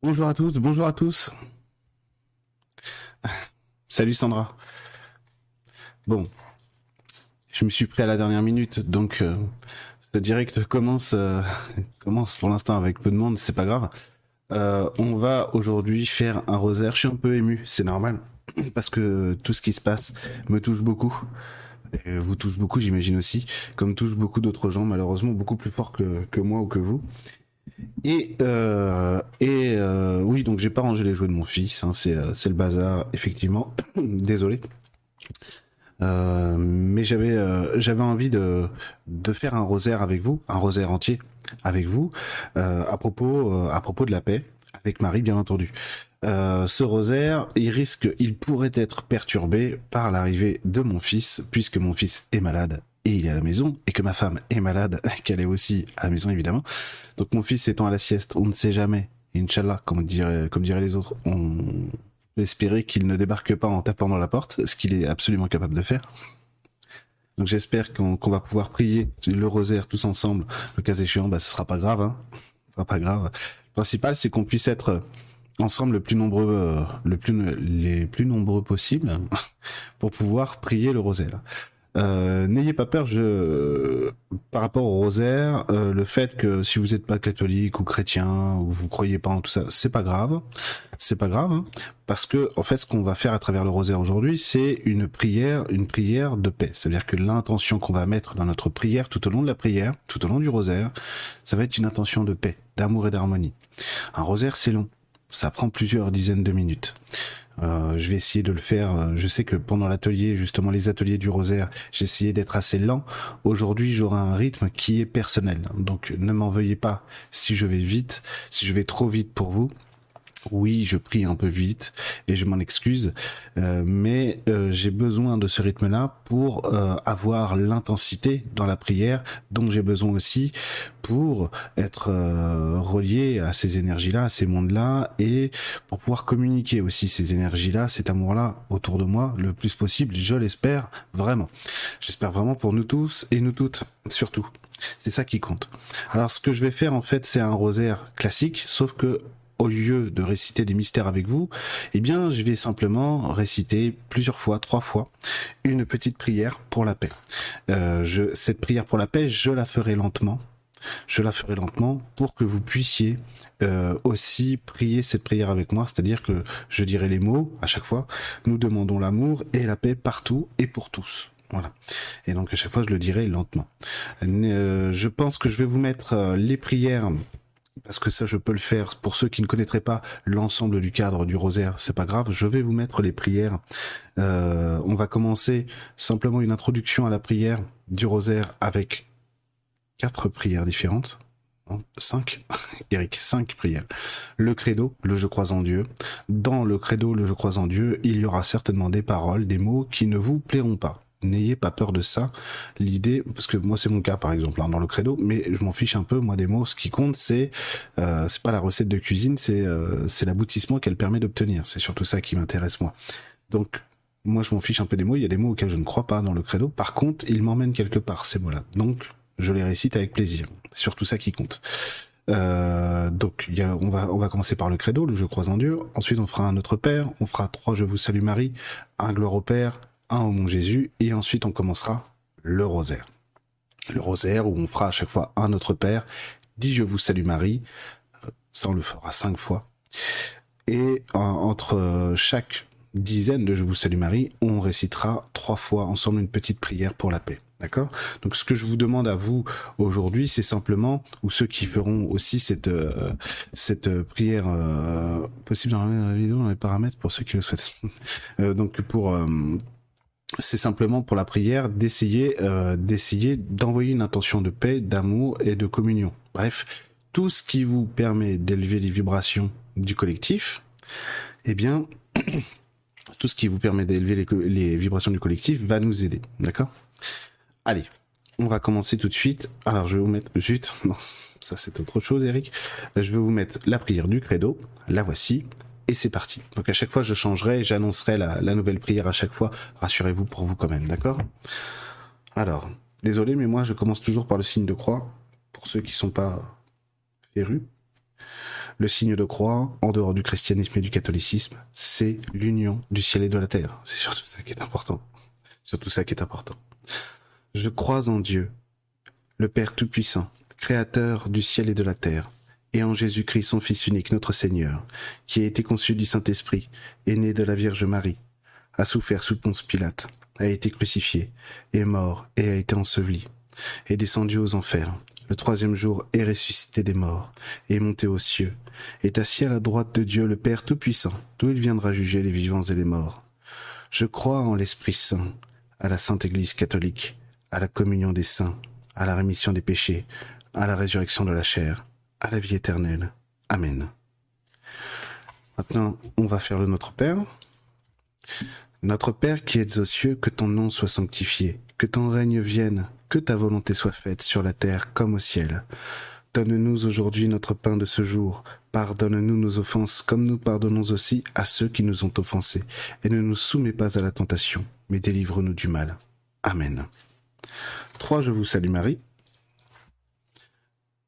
Bonjour à tous, bonjour à tous. Salut Sandra. Bon, je me suis pris à la dernière minute, donc euh, ce direct commence, euh, commence pour l'instant avec peu de monde, c'est pas grave. Euh, on va aujourd'hui faire un rosaire. Je suis un peu ému, c'est normal, parce que tout ce qui se passe me touche beaucoup. Et vous touche beaucoup, j'imagine aussi, comme touche beaucoup d'autres gens, malheureusement beaucoup plus fort que, que moi ou que vous. Et, euh, et euh, oui, donc j'ai pas rangé les jouets de mon fils, hein, c'est, euh, c'est le bazar, effectivement. Désolé. Mais j'avais j'avais envie de, de faire un rosaire avec vous, un rosaire entier avec vous, à propos à propos de la paix, avec Marie bien entendu. Ce rosaire, il risque, il pourrait être perturbé par l'arrivée de mon fils, puisque mon fils est malade et il est à la maison, et que ma femme est malade, qu'elle est aussi à la maison évidemment. Donc mon fils étant à la sieste, on ne sait jamais. Inch'Allah, comme diraient, les autres, on espérer qu'il ne débarque pas en tapant dans la porte, ce qu'il est absolument capable de faire. Donc j'espère qu'on va pouvoir prier le rosaire tous ensemble. Le cas échéant, bah, ce sera pas grave. Hein. Ce sera pas grave. Le principal, c'est qu'on puisse être ensemble le plus nombreux, euh, les plus nombreux possible pour pouvoir prier le rosaire. Euh, N'ayez pas peur, je, par rapport au rosaire, euh, le fait que si vous n'êtes pas catholique ou chrétien ou vous croyez pas en tout ça, c'est pas grave, c'est pas grave, hein, parce que en fait, ce qu'on va faire à travers le rosaire aujourd'hui, c'est une prière, une prière de paix. C'est-à-dire que l'intention qu'on va mettre dans notre prière tout au long de la prière, tout au long du rosaire, ça va être une intention de paix, d'amour et d'harmonie. Un rosaire, c'est long, ça prend plusieurs dizaines de minutes. Euh, je vais essayer de le faire. Je sais que pendant l'atelier, justement les ateliers du rosaire, essayé d'être assez lent. Aujourd'hui, j'aurai un rythme qui est personnel. Donc ne m'en veuillez pas si je vais vite, si je vais trop vite pour vous. Oui, je prie un peu vite et je m'en excuse, euh, mais euh, j'ai besoin de ce rythme-là pour euh, avoir l'intensité dans la prière dont j'ai besoin aussi pour être euh, relié à ces énergies-là, à ces mondes-là et pour pouvoir communiquer aussi ces énergies-là, cet amour-là autour de moi le plus possible, je l'espère vraiment. J'espère vraiment pour nous tous et nous toutes surtout. C'est ça qui compte. Alors ce que je vais faire en fait, c'est un rosaire classique, sauf que au lieu de réciter des mystères avec vous, eh bien, je vais simplement réciter plusieurs fois, trois fois, une petite prière pour la paix. Euh, cette prière pour la paix, je la ferai lentement. Je la ferai lentement pour que vous puissiez euh, aussi prier cette prière avec moi, c'est-à-dire que je dirai les mots à chaque fois. Nous demandons l'amour et la paix partout et pour tous. Voilà. Et donc à chaque fois, je le dirai lentement. Euh, je pense que je vais vous mettre les prières parce que ça je peux le faire pour ceux qui ne connaîtraient pas l'ensemble du cadre du rosaire, c'est pas grave, je vais vous mettre les prières. Euh, on va commencer simplement une introduction à la prière du rosaire avec quatre prières différentes. Non, Cinq, Eric, cinq prières. Le credo, le je crois en Dieu. Dans le credo, le je crois en Dieu, il y aura certainement des paroles, des mots qui ne vous plairont pas n'ayez pas peur de ça. L'idée, parce que moi c'est mon cas par exemple hein, dans le credo, mais je m'en fiche un peu moi des mots. Ce qui compte c'est euh, c'est pas la recette de cuisine, c'est euh, c'est l'aboutissement qu'elle permet d'obtenir. C'est surtout ça qui m'intéresse moi. Donc moi je m'en fiche un peu des mots. Il y a des mots auxquels je ne crois pas dans le credo. Par contre, ils m'emmènent quelque part ces mots-là. Donc je les récite avec plaisir. C'est surtout ça qui compte. Euh, donc y a, on va on va commencer par le credo, le je crois en Dieu. Ensuite on fera un Notre Père, on fera trois Je vous salue Marie, un gloire au Père, un au mon Jésus, et ensuite on commencera le rosaire. Le rosaire où on fera à chaque fois un Notre Père, dit Je vous salue Marie, ça on le fera cinq fois. Et en- entre euh, chaque dizaine de Je vous salue Marie, on récitera trois fois ensemble une petite prière pour la paix. D'accord? Donc ce que je vous demande à vous aujourd'hui, c'est simplement, ou ceux qui feront aussi cette, euh, cette euh, prière euh, possible dans la vidéo, dans les paramètres pour ceux qui le souhaitent. Euh, donc pour euh, c'est simplement pour la prière d'essayer euh, d'essayer d'envoyer une intention de paix, d'amour et de communion. Bref, tout ce qui vous permet d'élever les vibrations du collectif, eh bien, tout ce qui vous permet d'élever les, vibrations du collectif va nous aider. D'accord? Allez, on va commencer tout de suite. Alors, je vais vous mettre juste, non, ça c'est autre chose, Eric. Je vais vous mettre la prière du credo. La voici. Et c'est parti. Donc à chaque fois, je changerai, j'annoncerai la, nouvelle prière à chaque fois. Rassurez-vous pour vous quand même, d'accord? Alors, désolé, mais moi, je commence toujours par le signe de croix, pour ceux qui sont pas férus. Le signe de croix, en dehors du christianisme et du catholicisme, c'est l'union du ciel et de la terre. C'est surtout ça qui est important. Surtout ça qui est important. Je crois en Dieu, le Père Tout-Puissant, Créateur du ciel et de la terre, et en Jésus-Christ, son Fils unique, notre Seigneur, qui a été conçu du Saint-Esprit, est né de la Vierge Marie, a souffert sous Ponce Pilate, a été crucifié, est mort et a été enseveli, est descendu aux enfers, le troisième jour est ressuscité des morts, est monté aux cieux, est assis à la droite de Dieu le Père Tout-Puissant, d'où il viendra juger les vivants et les morts. Je crois en l'Esprit Saint, à la Sainte Église catholique, à la communion des saints, à la rémission des péchés, à la résurrection de la chair, à la vie éternelle. Amen. Maintenant, on va faire le Notre Père. Notre Père qui êtes aux cieux, que ton nom soit sanctifié, que ton règne vienne, que ta volonté soit faite sur la terre comme au ciel. Donne-nous aujourd'hui notre pain de ce jour. Pardonne-nous nos offenses comme nous pardonnons aussi à ceux qui nous ont offensés. Et ne nous soumets pas à la tentation, mais délivre-nous du mal. Amen. 3. Je vous salue Marie.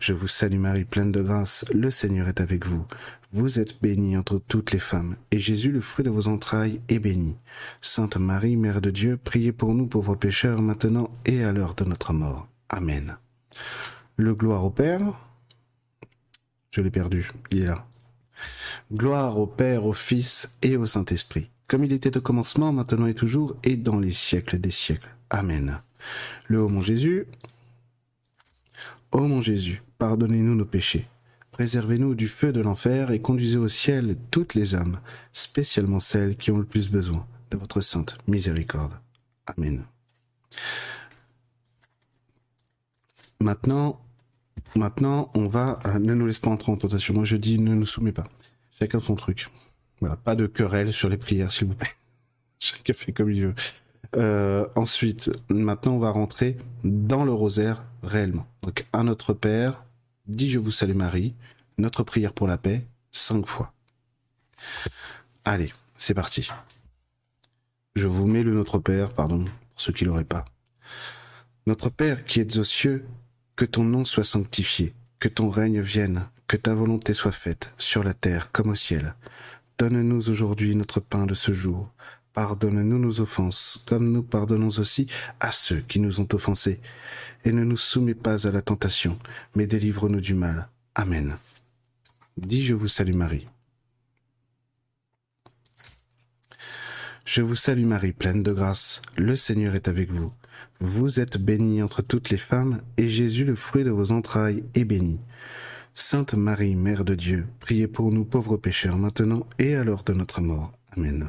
Je vous salue Marie, pleine de grâce, le Seigneur est avec vous. Vous êtes bénie entre toutes les femmes, et Jésus, le fruit de vos entrailles, est béni. Sainte Marie, Mère de Dieu, priez pour nous pauvres pécheurs, maintenant et à l'heure de notre mort. Amen. Le gloire au Père. Je l'ai perdu, il est là. Gloire au Père, au Fils et au Saint-Esprit, comme il était au commencement, maintenant et toujours, et dans les siècles des siècles. Amen. Le haut mon Jésus, Ô mon Jésus, pardonnez-nous nos péchés, préservez-nous du feu de l'enfer et conduisez au ciel toutes les âmes, spécialement celles qui ont le plus besoin de votre sainte miséricorde. Amen. Maintenant, maintenant, on va, ne nous laisse pas entrer en tentation. Moi, je dis, ne nous soumets pas. Chacun son truc. Voilà, pas de querelle sur les prières, s'il vous plaît. Chacun fait comme il veut. Euh, ensuite, maintenant, on va rentrer dans le rosaire réellement. Donc, à notre Père, dis je vous salue Marie, notre prière pour la paix, cinq fois. Allez, c'est parti. Je vous mets le Notre Père, pardon, pour ceux qui l'auraient pas. Notre Père qui êtes aux cieux, que ton nom soit sanctifié, que ton règne vienne, que ta volonté soit faite, sur la terre comme au ciel. Donne-nous aujourd'hui notre pain de ce jour. Pardonne-nous nos offenses, comme nous pardonnons aussi à ceux qui nous ont offensés. Et ne nous soumets pas à la tentation, mais délivre-nous du mal. Amen. Dis je vous salue Marie. Je vous salue Marie, pleine de grâce, le Seigneur est avec vous. Vous êtes bénie entre toutes les femmes, et Jésus, le fruit de vos entrailles, est béni. Sainte Marie, Mère de Dieu, priez pour nous pauvres pécheurs maintenant et à l'heure de notre mort. Amen.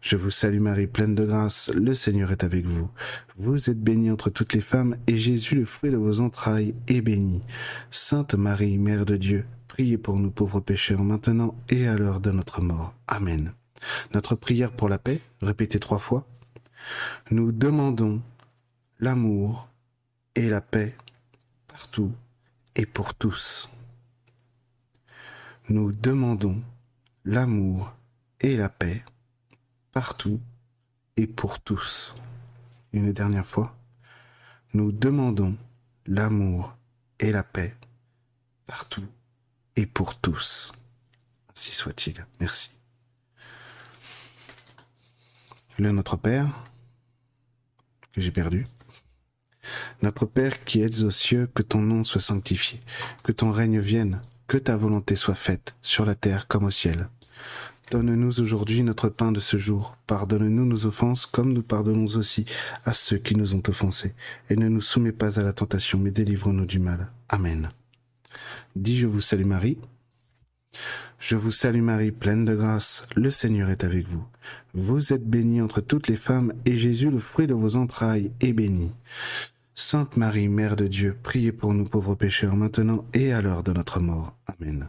Je vous salue Marie, pleine de grâce, le Seigneur est avec vous. Vous êtes bénie entre toutes les femmes, et Jésus, le fruit de vos entrailles, est béni. Sainte Marie, Mère de Dieu, priez pour nous pauvres pécheurs maintenant et à l'heure de notre mort. Amen. Notre prière pour la paix, répétez trois fois. Nous demandons l'amour et la paix partout et pour tous. Nous demandons l'amour et la paix partout et pour tous. Une dernière fois, nous demandons l'amour et la paix partout et pour tous. Ainsi soit-il. Merci. Le Notre Père, que j'ai perdu. Notre Père qui êtes aux cieux, que ton nom soit sanctifié, que ton règne vienne, que ta volonté soit faite, sur la terre comme au ciel. Donne-nous aujourd'hui notre pain de ce jour. Pardonne-nous nos offenses comme nous pardonnons aussi à ceux qui nous ont offensés. Et ne nous soumets pas à la tentation, mais délivre-nous du mal. Amen. Dis je vous salue Marie. Je vous salue Marie, pleine de grâce, le Seigneur est avec vous. Vous êtes bénie entre toutes les femmes, et Jésus, le fruit de vos entrailles, est béni. Sainte Marie, Mère de Dieu, priez pour nous pauvres pécheurs maintenant et à l'heure de notre mort. Amen.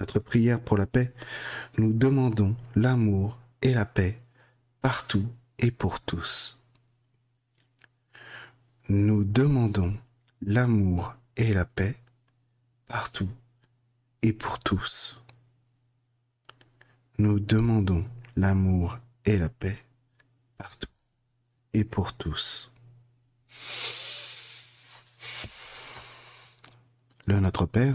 notre prière pour la paix, nous demandons l'amour et la paix partout et pour tous. Nous demandons l'amour et la paix partout et pour tous. Nous demandons l'amour et la paix partout et pour tous. Le Notre Père,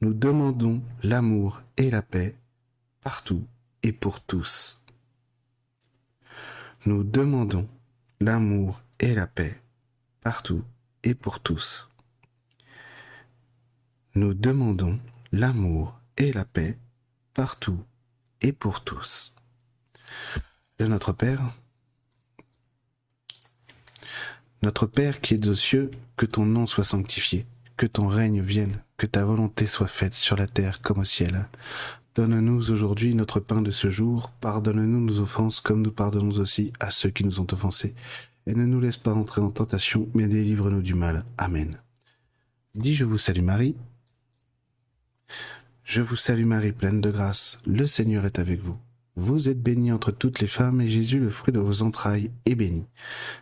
Nous demandons l'amour et la paix partout et pour tous. Nous demandons l'amour et la paix partout et pour tous. Nous demandons l'amour et la paix partout et pour tous. De notre Père, notre Père qui es aux cieux, que ton nom soit sanctifié, que ton règne vienne, que ta volonté soit faite sur la terre comme au ciel. Donne-nous aujourd'hui notre pain de ce jour, pardonne-nous nos offenses comme nous pardonnons aussi à ceux qui nous ont offensés, et ne nous laisse pas entrer en tentation, mais délivre-nous du mal. Amen. Dis je vous salue Marie, je vous salue Marie, pleine de grâce, le Seigneur est avec vous. Vous êtes bénie entre toutes les femmes, et Jésus, le fruit de vos entrailles, est béni.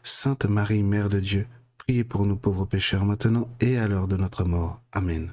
Sainte Marie, Mère de Dieu, priez pour nous pauvres pécheurs maintenant et à l'heure de notre mort. Amen.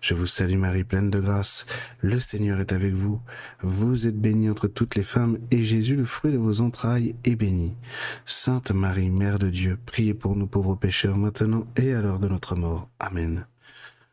Je vous salue Marie, pleine de grâce, le Seigneur est avec vous. Vous êtes bénie entre toutes les femmes, et Jésus, le fruit de vos entrailles, est béni. Sainte Marie, Mère de Dieu, priez pour nous pauvres pécheurs maintenant et à l'heure de notre mort. Amen.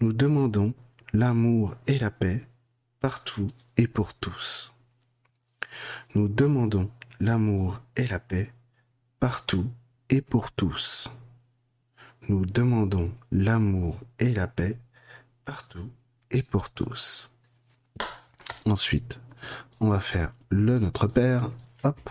Nous demandons l'amour et la paix partout et pour tous. Nous demandons l'amour et la paix partout et pour tous. Nous demandons l'amour et la paix partout et pour tous. Ensuite, on va faire le Notre Père. Hop.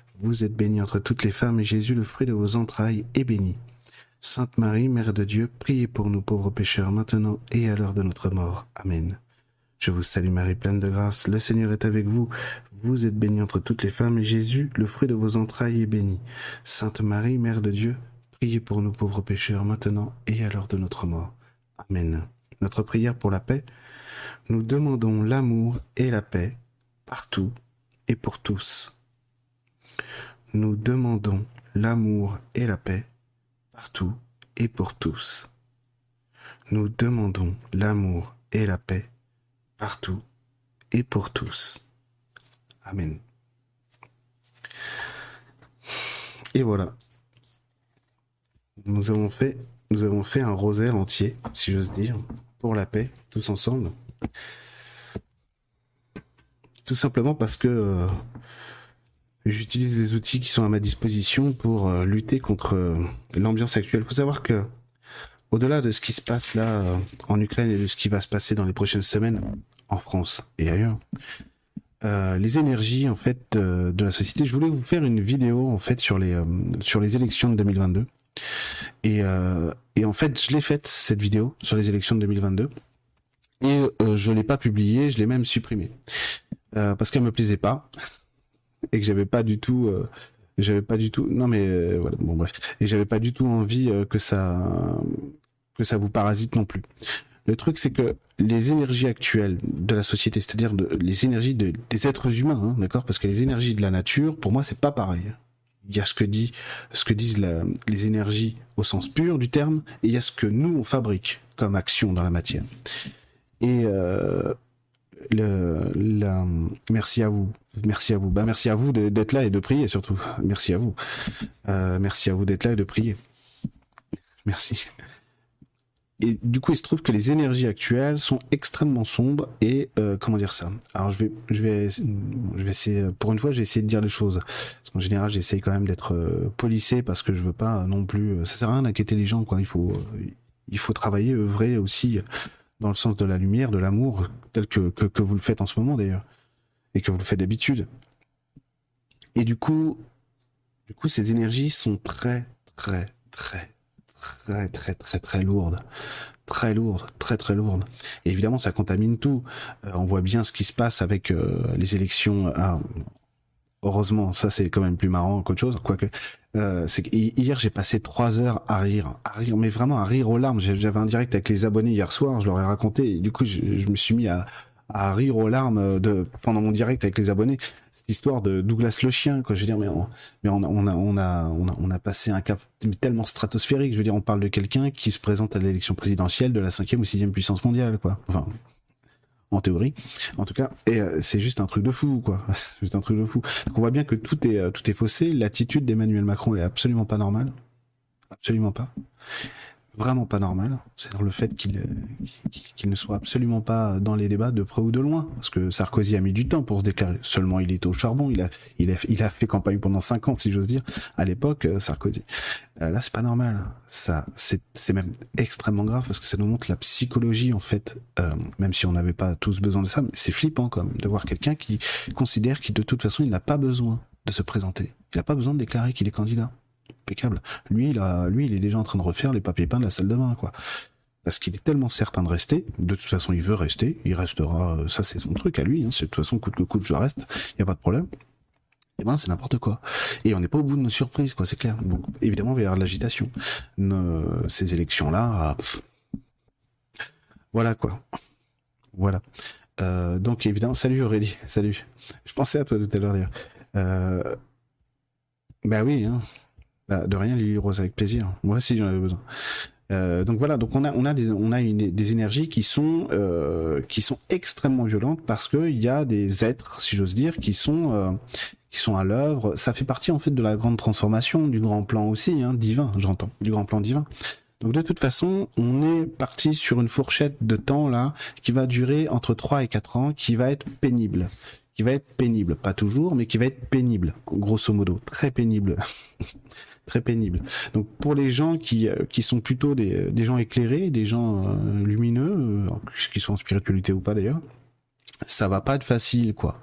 Vous êtes bénie entre toutes les femmes, et Jésus, le fruit de vos entrailles, est béni. Sainte Marie, Mère de Dieu, priez pour nous pauvres pécheurs, maintenant et à l'heure de notre mort. Amen. Je vous salue Marie, pleine de grâce, le Seigneur est avec vous. Vous êtes bénie entre toutes les femmes, et Jésus, le fruit de vos entrailles, est béni. Sainte Marie, Mère de Dieu, priez pour nous pauvres pécheurs, maintenant et à l'heure de notre mort. Amen. Notre prière pour la paix. Nous demandons l'amour et la paix partout et pour tous. Nous demandons l'amour et la paix partout et pour tous. Nous demandons l'amour et la paix partout et pour tous. Amen. Et voilà. Nous avons fait, un rosaire entier, si j'ose dire, pour la paix, tous ensemble. Tout simplement parce que euh, j'utilise les outils qui sont à ma disposition pour euh, lutter contre euh, l'ambiance actuelle. Il faut savoir que, au-delà de ce qui se passe là en Ukraine et de ce qui va se passer dans les prochaines semaines en France et ailleurs, euh, les énergies en fait euh, de la société. Je voulais vous faire une vidéo en fait sur les euh, sur les élections de 2022 et et en fait je l'ai faite cette vidéo sur les élections de 2022 et je l'ai pas publiée, je l'ai même supprimée parce qu'elle me plaisait pas et que j'avais pas du tout j'avais pas du tout non mais voilà bon bref et j'avais pas du tout envie que ça que ça vous parasite non plus. Le truc, c'est que les énergies actuelles de la société, c'est-à-dire les énergies des êtres humains, hein, d'accord Parce que les énergies de la nature, pour moi, c'est pas pareil. Il y a ce que, dit, ce que disent les énergies au sens pur du terme, et il y a ce que nous, on fabrique comme action dans la matière. Et euh, merci à vous. Merci à vous. Bah, merci à vous d'être là et de prier surtout. Merci à vous. Euh, merci à vous d'être là et de prier. Merci et du coup, il se trouve que les énergies actuelles sont extrêmement sombres et euh, comment dire ça? Alors, je vais, je vais, je vais essayer. Pour une fois, j'ai essayé de dire les choses. Parce qu'en général, j'essaye quand même d'être euh, policé parce que je veux pas non plus. Ça sert à rien d'inquiéter les gens, quoi. Il faut, il faut travailler, œuvrer aussi dans le sens de la lumière, de l'amour, tel que, que, vous le faites en ce moment d'ailleurs, et que vous le faites d'habitude. Et du coup, du coup, ces énergies sont très, très, très, très très très très lourde, très lourde, très très lourde. Et évidemment, ça contamine tout. Euh, on voit bien ce qui se passe avec euh, les élections. Ah, heureusement, ça c'est quand même plus marrant qu'autre chose, quoique. Euh, hier j'ai passé trois heures à rire, à rire, mais vraiment à rire aux larmes. J'avais un direct avec les abonnés hier soir, je leur ai raconté, du coup je, me suis mis à, à rire aux larmes de pendant mon direct avec les abonnés cette histoire de Douglas le chien, quoi. Je veux dire, mais on, a, on a, on a, on a, passé un cap tellement stratosphérique. Je veux dire, on parle de quelqu'un qui se présente à l'élection présidentielle de la cinquième ou sixième puissance mondiale, quoi. En théorie, en tout cas. Et euh, c'est juste un truc de fou, quoi. C'est juste un truc de fou. Donc on voit bien que tout est, euh, tout est faussé. L'attitude d'Emmanuel Macron est absolument pas normale. Absolument pas vraiment pas normal. C'est le fait qu'il qu'il ne soit absolument pas dans les débats de près ou de loin. Parce que Sarkozy a mis du temps pour se déclarer. Seulement, il était au charbon. Il a, il a, il a fait campagne pendant cinq ans, si j'ose dire, à l'époque, euh, Sarkozy. Euh, là, c'est pas normal. Ça, c'est, même extrêmement grave parce que ça nous montre la psychologie, en fait, euh, même si on n'avait pas tous besoin de ça, c'est flippant, comme, de voir quelqu'un qui considère qu'il, de toute façon, il n'a pas besoin de se présenter. Il n'a pas besoin de déclarer qu'il est candidat impeccable. Lui, il est déjà en train de refaire les papiers peints de la salle de bain, quoi. Parce qu'il est tellement certain de rester. De toute façon, il veut rester. Il restera. Euh, ça, c'est son truc à lui. Hein. de toute façon, coûte que coûte, je reste. Il n'y a pas de problème. Eh ben, c'est n'importe quoi. Et on n'est pas au bout de nos surprises, quoi. C'est clair. Donc, évidemment, il y avoir de l'agitation. Ces élections-là, ah, voilà, quoi. Voilà. Euh, donc, évidemment, salut Aurélie. Salut. Je pensais à toi tout à l'heure, d'ailleurs. Bah oui, hein. Bah, de rien, Lily Rose, avec plaisir. Moi aussi, j'en avais besoin. Euh, donc voilà, donc on a on a des on a des énergies qui sont euh, qui sont extrêmement violentes parce qu'il y a des êtres, si j'ose dire, qui sont euh, qui sont à l'œuvre. Ça fait partie en fait de la grande transformation, du grand plan aussi, hein, divin, j'entends, du grand plan divin. Donc de toute façon, on est parti sur une fourchette de temps là qui va durer entre 3 et 4 ans, qui va être pénible qui va être pénible, pas toujours, mais qui va être pénible, grosso modo, très pénible. très pénible. Donc pour les gens qui, euh, qui sont plutôt des, des gens éclairés, des gens euh, lumineux, euh, qui sont en spiritualité ou pas d'ailleurs, ça va pas être facile quoi.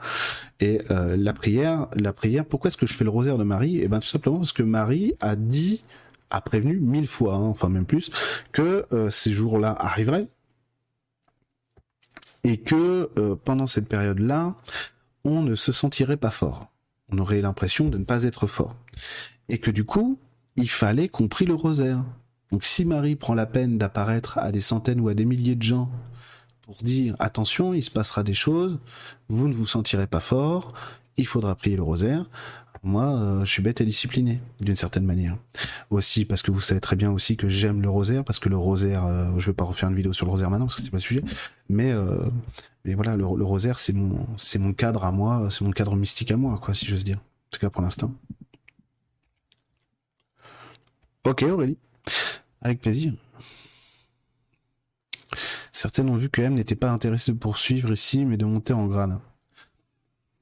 Et la prière, la prière, pourquoi est-ce que je fais le rosaire de Marie? Eh ben tout simplement parce que Marie a dit, a prévenu mille fois, hein, enfin même plus, que ces jours-là arriveraient et que pendant cette période-là, on ne se sentirait pas fort. On aurait l'impression de ne pas être fort et que du coup, il fallait qu'on prie le rosaire. Donc si Marie prend la peine d'apparaître à des centaines ou à des milliers de gens pour dire attention, il se passera des choses, vous ne vous sentirez pas fort, il faudra prier le rosaire. Moi, euh, je suis bête et discipliné, d'une certaine manière. Aussi, parce que vous savez très bien aussi que j'aime le rosaire, parce que le rosaire, euh, je vais pas refaire une vidéo sur le rosaire maintenant, parce que c'est pas le sujet, mais, euh, voilà, le, rosaire, c'est mon, c'est mon cadre à moi, c'est mon cadre mystique à moi, quoi, si j'ose dire. En tout cas, pour l'instant. Ok Aurélie, avec plaisir. Certaines ont vu que M n'était pas intéressé de poursuivre ici, mais de monter en grade.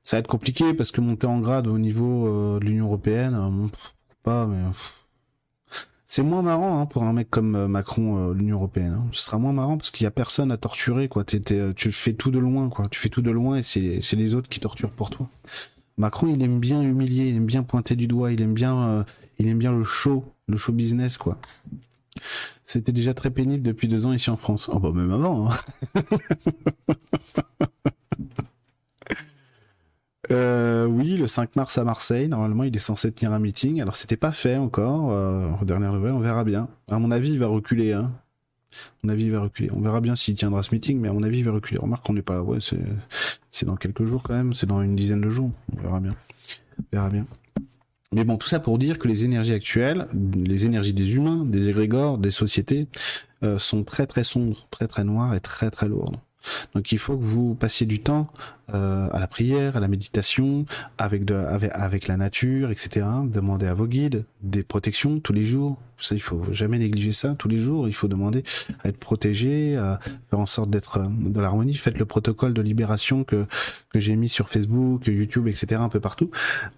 Ça va être compliqué parce que monter en grade au niveau euh, de l'Union européenne, euh, pas, mais c'est moins marrant hein, pour un mec comme euh, Macron, l'Union européenne. Hein. Ce sera moins marrant parce qu'il y a personne à torturer, quoi. tu fais tout de loin, quoi. Tu fais tout de loin et c'est les autres qui torturent pour toi. Macron, il aime bien humilier, il aime bien pointer du doigt, il aime bien, il aime bien le show le show business, quoi. C'était déjà très pénible depuis deux ans ici en France. Oh bah même avant. Hein. Euh, oui, le 5 mars à Marseille. Normalement, il est censé tenir un meeting. Alors, c'était pas fait encore. Euh, dernière nouvelle, on verra bien. À mon avis, il va reculer. Hein. mon avis va reculer. On verra bien s'il tiendra ce meeting, mais à mon avis, il va reculer. Remarque qu'on n'est pas, ouais, c'est dans quelques jours quand même, c'est dans une dizaine de jours. On verra bien. On verra bien. Mais bon, tout ça pour dire que les énergies actuelles, les énergies des humains, des égrégores, des sociétés, euh, sont très très sombres, très très noires et très très lourdes. Donc il faut que vous passiez du temps euh, à la prière, à la méditation, avec, de, avec, avec la nature, etc. Demandez à vos guides des protections tous les jours. Ça, il faut jamais négliger ça. Tous les jours, il faut demander à être protégé, à faire en sorte d'être euh, dans l'harmonie. Faites le protocole de libération que que j'ai mis sur Facebook, YouTube, etc. un peu partout.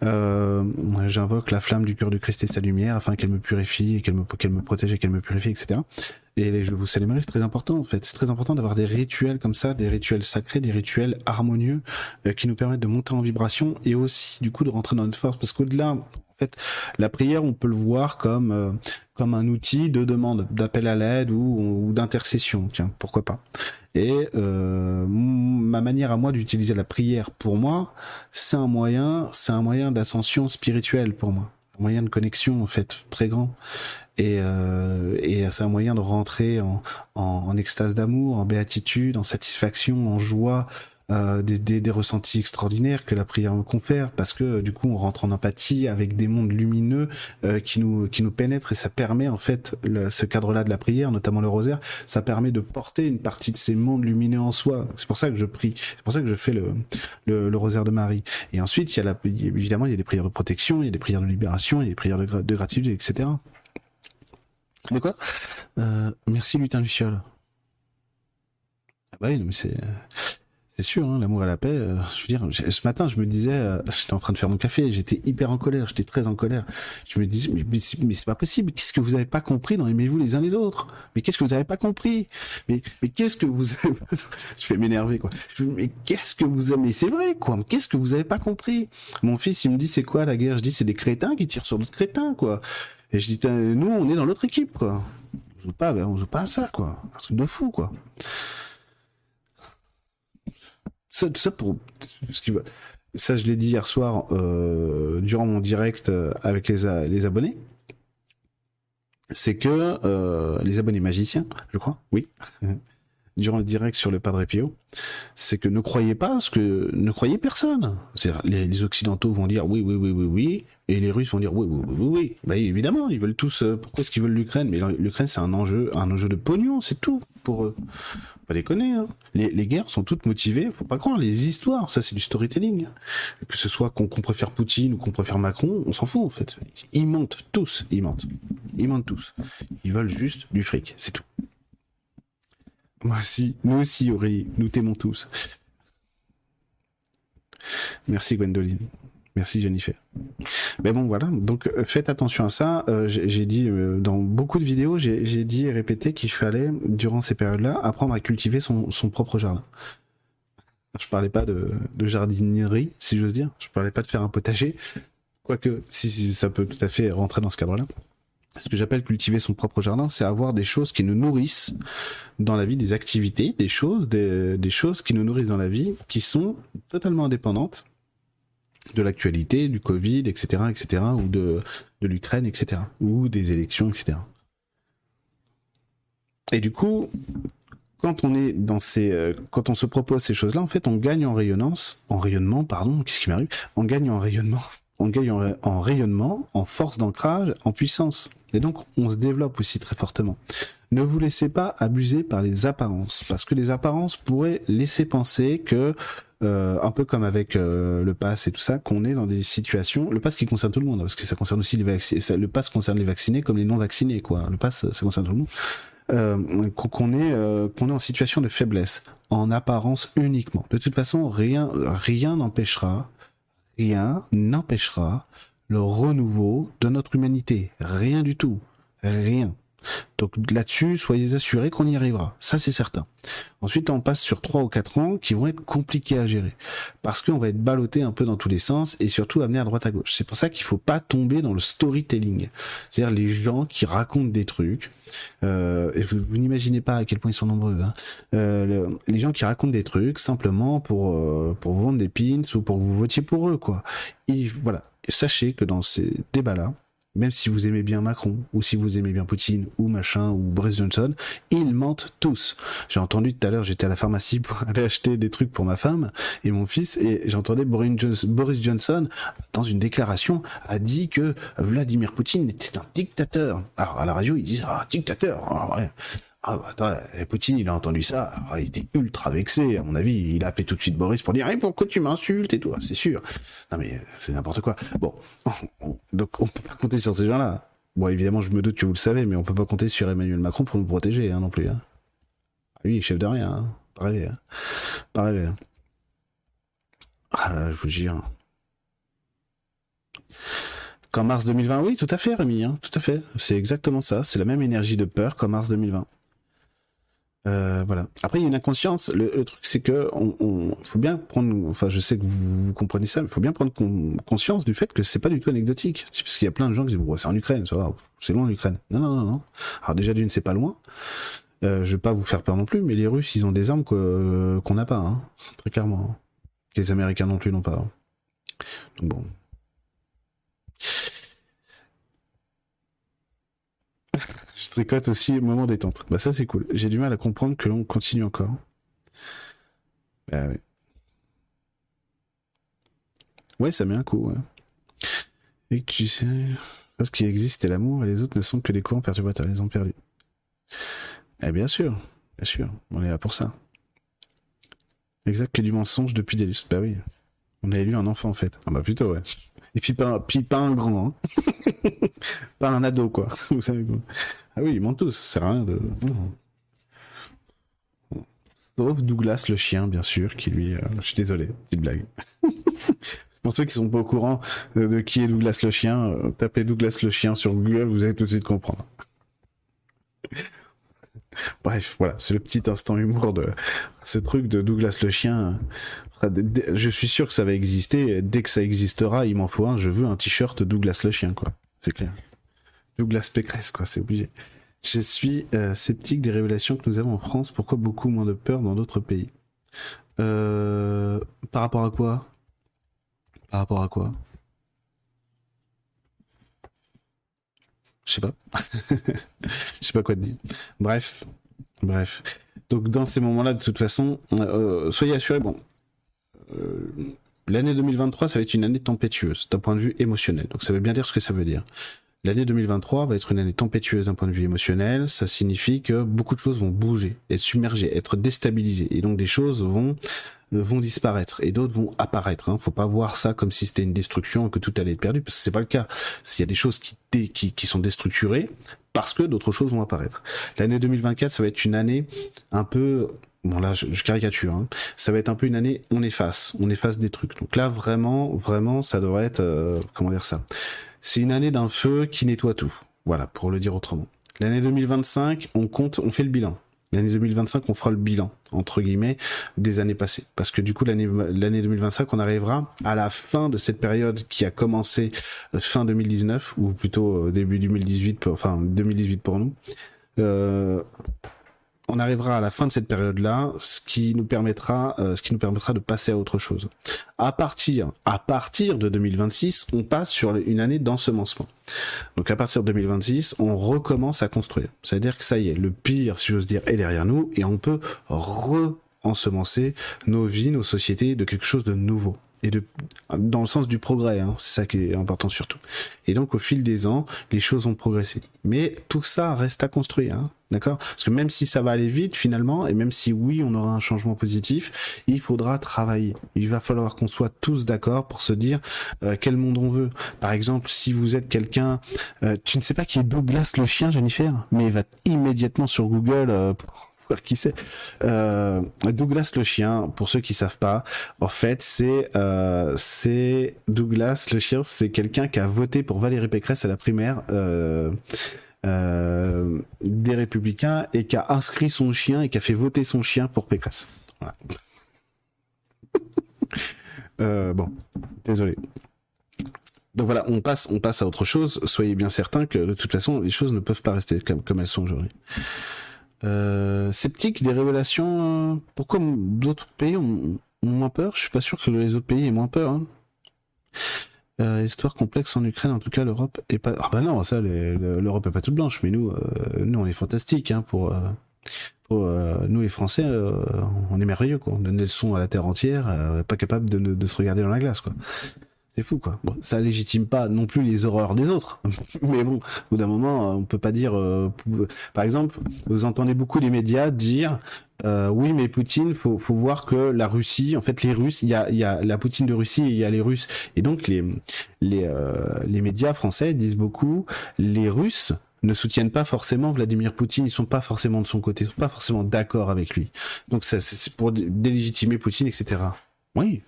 Euh, J'invoque la flamme du cœur du Christ et sa lumière afin qu'elle me purifie qu'elle me qu'elle me protège et qu'elle me purifie, etc. Et je vous salue c'est très important en fait. C'est très important d'avoir des rituels comme ça, des rituels sacrés, des rituels harmonieux euh, qui nous permettent de monter en vibration et aussi du coup de rentrer dans notre force. Parce qu'au-delà, en fait, la prière, on peut le voir comme euh, comme un outil de demande, d'appel à l'aide ou, ou d'intercession. Tiens, pourquoi pas. Et euh, ma manière à moi d'utiliser la prière pour moi, c'est un moyen, c'est un moyen d'ascension spirituelle pour moi, un moyen de connexion en fait très grand et, euh, et c'est un moyen de rentrer en, en, en extase d'amour, en béatitude, en satisfaction, en joie, euh, des, des, des, ressentis extraordinaires que la prière me confère, parce que du coup on rentre en empathie avec des mondes lumineux euh, qui nous qui nous pénètrent et ça permet en fait le, ce cadre-là de la prière, notamment le rosaire, ça permet de porter une partie de ces mondes lumineux en soi. C'est pour ça que je prie, c'est pour ça que je fais le, le, le rosaire de Marie. Et ensuite il y a la, évidemment il y a des prières de protection, il y a des prières de libération, il y a des prières de, de gratitude, etc. De quoi? Euh, Merci Lutin Luciole. Ah bah oui, mais c'est c'est sûr, hein, l'amour et la paix. Euh, je veux dire, ce matin, je me disais, euh, j'étais en train de faire mon café, j'étais hyper en colère, j'étais très en colère. Je me disais, mais, mais, c'est pas possible. Qu'est-ce que vous avez pas compris dans aimez-vous les uns les autres? Mais qu'est-ce que vous avez pas compris? Mais mais qu'est-ce que vous avez Je vais m'énerver quoi. Mais qu'est-ce que vous avez Mais c'est vrai quoi. Qu'est-ce que vous avez pas compris? Mon fils, il me dit, c'est quoi la guerre? Je dis, c'est des crétins qui tirent sur d'autres crétins quoi. Et je dis, nous, on est dans l'autre équipe quoi. On joue pas, on joue pas à ça quoi. Un truc de fou quoi ça, tout ça pour ça je l'ai dit hier soir euh, durant mon direct euh, avec les, les abonnés c'est que euh, les abonnés magiciens je crois oui durant le direct sur le Padre Pio c'est que ne croyez pas ce que ne croyez personne les, les, occidentaux vont dire oui oui oui oui oui et les russes vont dire oui oui oui oui, bah évidemment ils veulent tous euh, pourquoi est-ce qu'ils veulent l'Ukraine? Mais l'Ukraine c'est un enjeu un enjeu de pognon c'est tout pour eux pas déconner. Hein. Les, guerres sont toutes motivées, faut pas croire. Les histoires, ça c'est du storytelling. Que ce soit qu'on qu préfère Poutine ou qu'on préfère Macron, on s'en fout en fait. Ils mentent tous, ils mentent. Ils mentent tous. Ils veulent juste du fric, c'est tout. Moi aussi, nous aussi Aurélie, nous t'aimons tous. Merci Gwendoline. Merci Jennifer. Mais bon voilà, donc euh, faites attention à ça. Euh, j'ai dit euh, dans beaucoup de vidéos, j'ai dit et répété qu'il fallait durant ces périodes-là apprendre à cultiver son, propre jardin. Je parlais pas de, jardinerie, si j'ose dire. Je parlais pas de faire un potager, quoique si ça peut tout à fait rentrer dans ce cadre-là. Ce que j'appelle cultiver son propre jardin, c'est avoir des choses qui nous nourrissent dans la vie, des activités, des choses, des, choses qui nous nourrissent dans la vie, qui sont totalement indépendantes de l'actualité, du Covid, etc., etc., ou de, de l'Ukraine, etc., ou des élections, etc. Et du coup, quand on est dans ces, euh, quand on se propose ces choses-là, en fait, on gagne en rayonnance, en rayonnement, pardon, qu'est-ce qui m'arrive? On gagne en rayonnement, on gagne en, en rayonnement, en force d'ancrage, en puissance. Et donc, on se développe aussi très fortement. Ne vous laissez pas abuser par les apparences, parce que les apparences pourraient laisser penser que euh, un peu comme avec euh, le pass et tout ça, qu'on est dans des situations, le pass qui concerne tout le monde, parce que ça concerne aussi les vaccinés, le pass concerne les vaccinés comme les non vaccinés, quoi. Le pass, ça concerne tout le monde. Euh, qu'on est euh, qu'on est en situation de faiblesse, en apparence uniquement. De toute façon, rien rien n'empêchera, rien n'empêchera le renouveau de notre humanité. Rien du tout, rien. Donc là-dessus, soyez assurés qu'on y arrivera. Ça, c'est certain. Ensuite, on passe sur trois ou quatre ans qui vont être compliqués à gérer. Parce qu'on va être ballotté un peu dans tous les sens et surtout amené à droite à gauche. C'est pour ça qu'il faut pas tomber dans le storytelling. C'est-à-dire les gens qui racontent des trucs. Euh, vous, n'imaginez pas à quel point ils sont nombreux. Hein. Euh, les gens qui racontent des trucs simplement pour, euh, pour vous vendre des pins ou pour que vous votiez pour eux, quoi. Et voilà. Sachez que dans ces débats-là, même si vous aimez bien Macron, ou si vous aimez bien Poutine, ou machin, ou Boris Johnson, ils mentent tous. J'ai entendu tout à l'heure, j'étais à la pharmacie pour aller acheter des trucs pour ma femme et mon fils, et j'entendais Boris Johnson, dans une déclaration, a dit que Vladimir Poutine était un dictateur. Alors à la radio, ils disent, ah, dictateur, ah, ouais. Ah bah attends, Poutine, il a entendu ça, il était ultra vexé, à mon avis, il a appelé tout de suite Boris pour dire hey, pourquoi tu m'insultes et tout, c'est sûr. Non mais c'est n'importe quoi. Bon, donc on peut pas compter sur ces gens-là. Bon, évidemment, je me doute que vous le savez, mais on peut pas compter sur Emmanuel Macron pour nous protéger hein, non plus. Hein. Ah oui, chef de rien, hein. pas rêver. Hein. Pas rêver. Hein. Ah là, je vous jure. Qu'en mars 2020, oui, tout à fait, Rémi, hein, tout à fait. C'est exactement ça. C'est la même énergie de peur qu'en mars 2020. Euh, voilà. Après, il y a une inconscience. Le, truc, c'est que on, faut bien prendre. Enfin, je sais que vous, comprenez ça, mais il faut bien prendre conscience du fait que c'est pas du tout anecdotique. Parce qu'il y a plein de gens qui disent bon, c'est en Ukraine, c'est loin l'Ukraine. Non, non, non, non. Alors déjà d'une, c'est pas loin. Euh, je vais pas vous faire peur non plus, mais les Russes, ils ont des armes qu'on n'a pas, hein, très clairement. Les Américains non plus n'ont pas. Donc bon. Je tricote aussi au moment détente. Bah ça c'est cool. J'ai du mal à comprendre que l'on continue encore. Bah oui. Ouais, ça met un coup, ouais. Et que tu sais, parce qu'il existe et l'amour et les autres ne sont que des courants perturbateurs, ils ont perdu. Eh bien sûr, bien sûr, on est là pour ça. Exact que du mensonge depuis des lustres. Bah oui. On a élu un enfant en fait. Ah bah plutôt ouais. Et puis pas, un grand, hein. pas un ado quoi. Vous savez quoi. Ah oui, ils mentent tous, c'est rien de. Sauf Douglas le chien, bien sûr, qui lui. Euh, je suis désolé, petite blague. Pour ceux qui sont pas au courant de qui est Douglas le chien, euh, tapez Douglas le chien sur Google, vous allez tout de suite comprendre. Bref, voilà, c'est le petit instant humour de ce truc de Douglas le chien. Je suis sûr que ça va exister. Dès que ça existera, il m'en faut un. Je veux un t-shirt Douglas le chien, quoi. C'est clair. Douglas Pécresse, quoi, c'est obligé. Je suis euh, sceptique des révélations que nous avons en France. Pourquoi beaucoup moins de peur dans d'autres pays? Euh, Par rapport à quoi? Par rapport à quoi? Je sais pas. Je sais pas quoi te dire. Bref, bref. Donc dans ces moments-là, de toute façon, euh, soyez assurés. Bon, l'année 2023, ça va être une année tempétueuse d'un point de vue émotionnel. Donc ça veut bien dire ce que ça veut dire. L'année 2023 va être une année tempétueuse d'un point de vue émotionnel. Ça signifie que beaucoup de choses vont bouger, être submergées, être déstabilisées. Et donc des choses vont euh, disparaître et d'autres vont apparaître. Hein. Faut pas voir ça comme si c'était une destruction et que tout allait être perdu, parce que c'est pas le cas. S'il y a des choses qui sont déstructurées, parce que d'autres choses vont apparaître. L'année 2024, ça va être une année un peu bon là je, caricature, hein. ça va être un peu une année on efface, on efface des trucs. Donc là vraiment, vraiment ça devrait être, euh, comment dire ça, c'est une année d'un feu qui nettoie tout. Voilà, pour le dire autrement. L'année 2025, on compte, on fait le bilan. L'année 2025, on fera le bilan, entre guillemets, des années passées. Parce que du coup, l'année, l'année 2025, on arrivera à la fin de cette période qui a commencé euh, fin 2019, ou plutôt euh, début 2018, enfin 2018 pour nous. Euh, on arrivera à la fin de cette période-là, ce qui nous permettra, euh, ce qui nous permettra de passer à autre chose. À partir, à partir de 2026, on passe sur une année d'ensemencement. Donc à partir de 2026, on recommence à construire. C'est-à-dire que ça y est, le pire, si j'ose dire, est derrière nous et on peut re-ensemencer nos vies, nos sociétés de quelque chose de nouveau et de dans le sens du progrès, hein, c'est ça qui est important surtout. Et donc au fil des ans, les choses ont progressé. Mais tout ça reste à construire, hein, d'accord? Parce que même si ça va aller vite finalement, et même si oui, on aura un changement positif, il faudra travailler. Il va falloir qu'on soit tous d'accord pour se dire euh, quel monde on veut. Par exemple, si vous êtes quelqu'un, euh, tu ne sais pas qui est Douglas le chien, Jennifer, mais va immédiatement sur Google euh, qui c'est. Euh, Douglas le chien, pour ceux qui savent pas, en fait, c'est euh, c'est Douglas le chien, c'est quelqu'un qui a voté pour Valérie Pécresse à la primaire. Euh, des républicains et qui a inscrit son chien et qui a fait voter son chien pour Pécresse. Bon, désolé. Donc voilà, on passe, on passe à autre chose. Soyez bien certains que de toute façon, les choses ne peuvent pas rester comme elles sont aujourd'hui. Euh, sceptique des révélations. Pourquoi d'autres pays ont, moins peur? Je suis pas sûr que les autres pays aient moins peur. Hein. Euh, histoire complexe en Ukraine, en tout cas, l'Europe est pas. Ah bah non, ça, l'Europe est pas toute blanche, mais nous, euh, nous, on est fantastique hein, pour. Pour nous, les Français, on est merveilleux, quoi. On donne des leçons à la terre entière, pas capable de, de, se regarder dans la glace, quoi. C'est fou, quoi. Bon, ça légitime pas non plus les horreurs des autres. Mais bon, au bout d'un moment, on peut pas dire. Euh, par exemple, vous entendez beaucoup les médias dire euh, oui, mais Poutine, faut, faut voir que la Russie, en fait, les Russes, il y a, y a la Poutine de Russie et il y a les Russes. Et donc, les, les, euh, les médias français disent beaucoup les Russes ne soutiennent pas forcément Vladimir Poutine, ils sont pas forcément de son côté, ils sont pas forcément d'accord avec lui. Donc, c'est pour délégitimer Poutine, etc. Oui,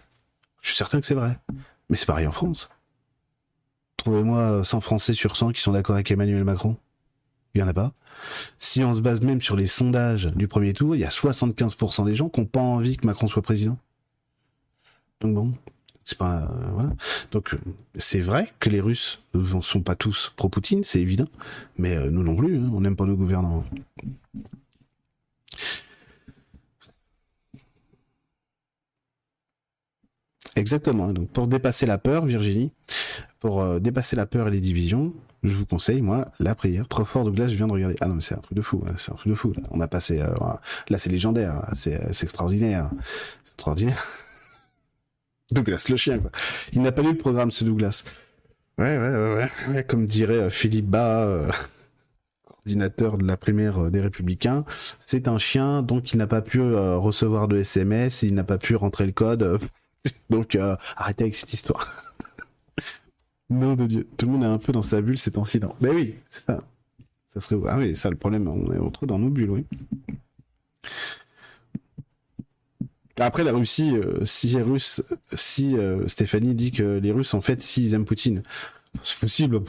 je suis certain que c'est vrai. Mais c'est pareil en France. Trouvez-moi 100 Français sur 100 qui sont d'accord avec Emmanuel Macron. Il n'y en a pas. Si on se base même sur les sondages du premier tour, il y a 75% des gens qui n'ont pas envie que Macron soit président. Donc bon, c'est pas euh. Donc c'est vrai que les Russes ne sont pas tous pro-Poutine, c'est évident, mais euh, nous non plus, hein, on n'aime pas nos gouvernements. Exactement. Donc pour dépasser la peur, Virginie, pour euh, dépasser la peur et les divisions, je vous conseille, moi, la prière. Trop fort glace, je viens de regarder. Ah non, mais c'est un truc de fou. Hein, c'est un truc de fou. Là. On a passé. Euh, là, c'est légendaire. C'est extraordinaire. C'est extraordinaire. Douglas, le chien, quoi. Il n'a pas lu le programme, ce Douglas. Ouais, ouais, ouais, ouais. Comme dirait euh, Philippe Bas, coordinateur de la primaire des Républicains, c'est un chien, donc il n'a pas pu recevoir de SMS, il n'a pas pu rentrer le code Donc euh, arrêtez avec cette histoire. non de Dieu, tout le monde est un peu dans sa bulle c'est incident. Ben oui, c'est ça. Ça serait ah oui, ça le problème, on est trop dans nos bulles, oui. Après la Russie, euh, si les Russes, si euh, Stéphanie dit que les Russes en fait s'ils aiment Poutine, c'est possible.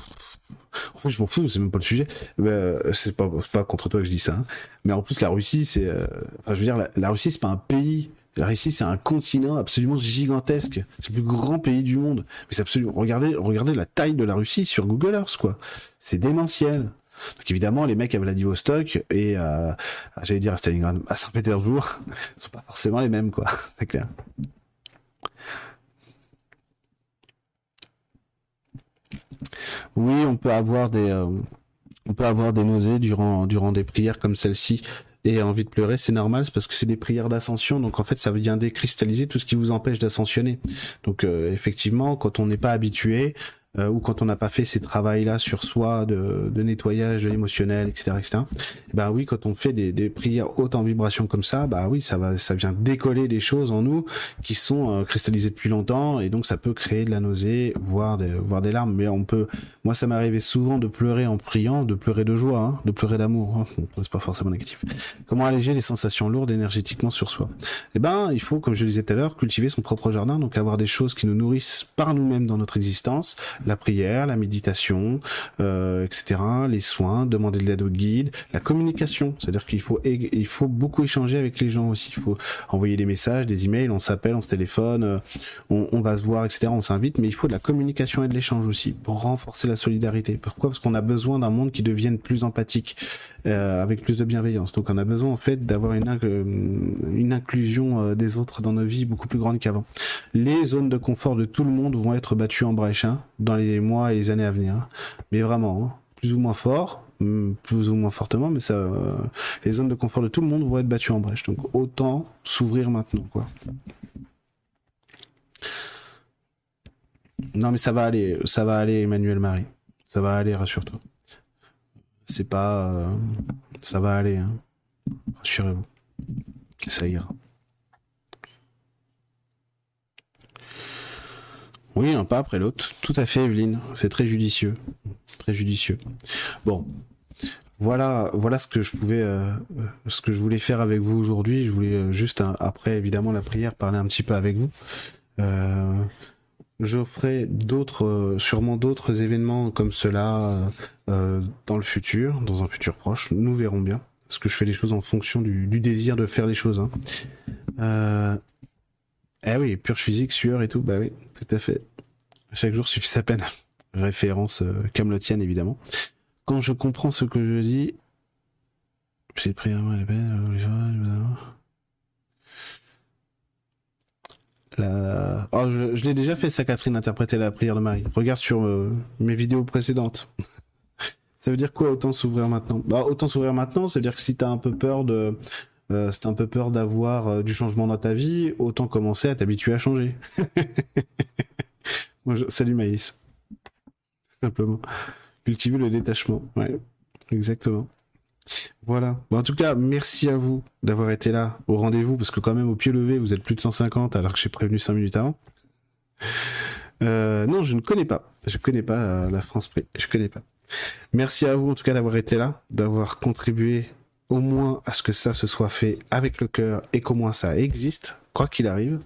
En je m'en fous, c'est même pas le sujet. Ben, c'est pas, pas contre toi que je dis ça. Hein. Mais en plus, la Russie, c'est, enfin, je veux dire, la, la Russie, c'est pas un pays la Russie, c'est un continent absolument gigantesque. C'est le plus grand pays du monde. Mais. Regardez, la taille de la Russie sur Google Earth, quoi. C'est démentiel. Donc évidemment, les mecs à Vladivostok et à, j'allais dire à Stalingrad, à Saint-Pétersbourg, sont pas forcément les mêmes, quoi. C'est clair. Oui, on peut avoir des, euh, on peut avoir des nausées durant, durant des prières comme celle-ci et envie de pleurer, c'est normal, c'est parce que c'est des prières d'ascension, donc en fait ça vient décristalliser tout ce qui vous empêche d'ascensionner. Donc euh, effectivement, quand on n'est pas habitué, euh, ou quand on n'a pas fait ces travails-là sur soi de, de nettoyage émotionnel, etc., etc. Bah oui, quand on fait des, des prières hautes en vibration comme ça, bah oui, ça va, ça vient décoller des choses en nous qui sont euh, cristallisées depuis longtemps, et donc ça peut créer de la nausée, voire des, voire des larmes. Mais on peut, moi, ça m'arrivait souvent de pleurer en priant, de pleurer de joie, hein, de pleurer d'amour. Hein. C'est pas forcément négatif. Comment alléger les sensations lourdes énergétiquement sur soi? Eh ben, il faut, comme je le disais tout à l'heure, cultiver son propre jardin, donc avoir des choses qui nous nourrissent par nous-mêmes dans notre existence la prière, la méditation, euh, etc., les soins, demander de l'aide au guide, la communication, c'est-à-dire qu'il faut il faut beaucoup échanger avec les gens aussi. Il faut envoyer des messages, des emails, on s'appelle, on se téléphone, euh, on, va se voir, etc. On s'invite, mais il faut de la communication et de l'échange aussi pour renforcer la solidarité. Pourquoi? Parce qu'on a besoin d'un monde qui devienne plus empathique. Euh, avec plus de bienveillance. Donc on a besoin en fait d'avoir une, une inclusion des autres dans nos vies beaucoup plus grande qu'avant. Les zones de confort de tout le monde vont être battues en brèche hein, dans les mois et les années à venir. Mais vraiment, hein, plus ou moins fort, hmm, plus ou moins fortement, mais ça, euh, les zones de confort de tout le monde vont être battues en brèche. Donc autant s'ouvrir maintenant, quoi. Non mais ça va aller, ça va aller, Emmanuel Marie. Ça va aller, rassure-toi. C'est pas. Euh, ça va aller. Hein. Rassurez-vous. Ça ira. Oui, un pas après l'autre. Tout à fait, Evelyne. C'est très judicieux. Très judicieux. Bon. Voilà, voilà ce que je pouvais, euh, ce que je voulais faire avec vous aujourd'hui. Je voulais euh, juste, après évidemment la prière, parler un petit peu avec vous. je ferai d'autres, sûrement d'autres événements comme cela euh, dans le futur, dans un futur proche, nous verrons bien. Parce que je fais les choses en fonction du, désir de faire les choses. Hein. Euh... Eh oui, purge physique, sueur et tout, bah oui, tout à fait. Chaque jour suffit sa peine. Référence euh, camelotienne évidemment. Quand je comprends ce que je dis, j'ai pris un les peines, La... Oh, je, l'ai déjà fait ça, Catherine, interpréter la prière de Marie. Regarde sur euh, mes vidéos précédentes. ça veut dire quoi autant s'ouvrir maintenant? Bah autant s'ouvrir maintenant, ça veut dire que si t'as un peu peur de, euh, si t'as un peu peur d'avoir euh, du changement dans ta vie, autant commencer à t'habituer à changer. Salut Maïs. Simplement. Cultiver le détachement. Exactement. Voilà. en tout cas, merci à vous d'avoir été là au rendez-vous, parce que quand même au pied levé, vous êtes plus de 150 alors que j'ai prévenu 5 minutes avant. Euh, non, je ne connais pas. Je connais pas euh, la France Prix. Je connais pas. Merci à vous en tout cas d'avoir été là, d'avoir contribué au moins à ce que ça se soit fait avec le cœur et qu'au moins ça existe, quoi qu'il arrive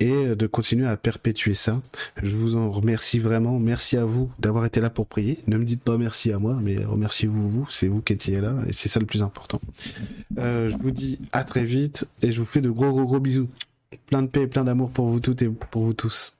et de continuer à perpétuer ça. Je vous en remercie vraiment. Merci à vous d'avoir été là pour prier. Ne me dites pas merci à moi, mais remerciez-vous vous. C'est vous qui étiez là et c'est ça le plus important. Euh, je vous dis à très vite et je vous fais de gros gros gros bisous. Plein de paix et plein d'amour pour vous toutes et pour vous tous.